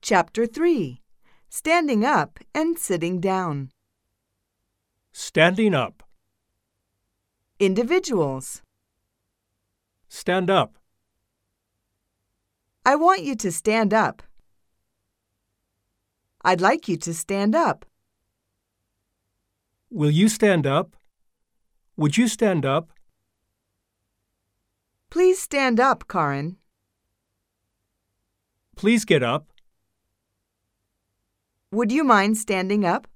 Chapter 3 Standing Up and Sitting Down. Standing up. Individuals. Stand up. I want you to stand up. I'd like you to stand up. Will you stand up? Would you stand up? Please stand up, Karin. Please get up. Would you mind standing up?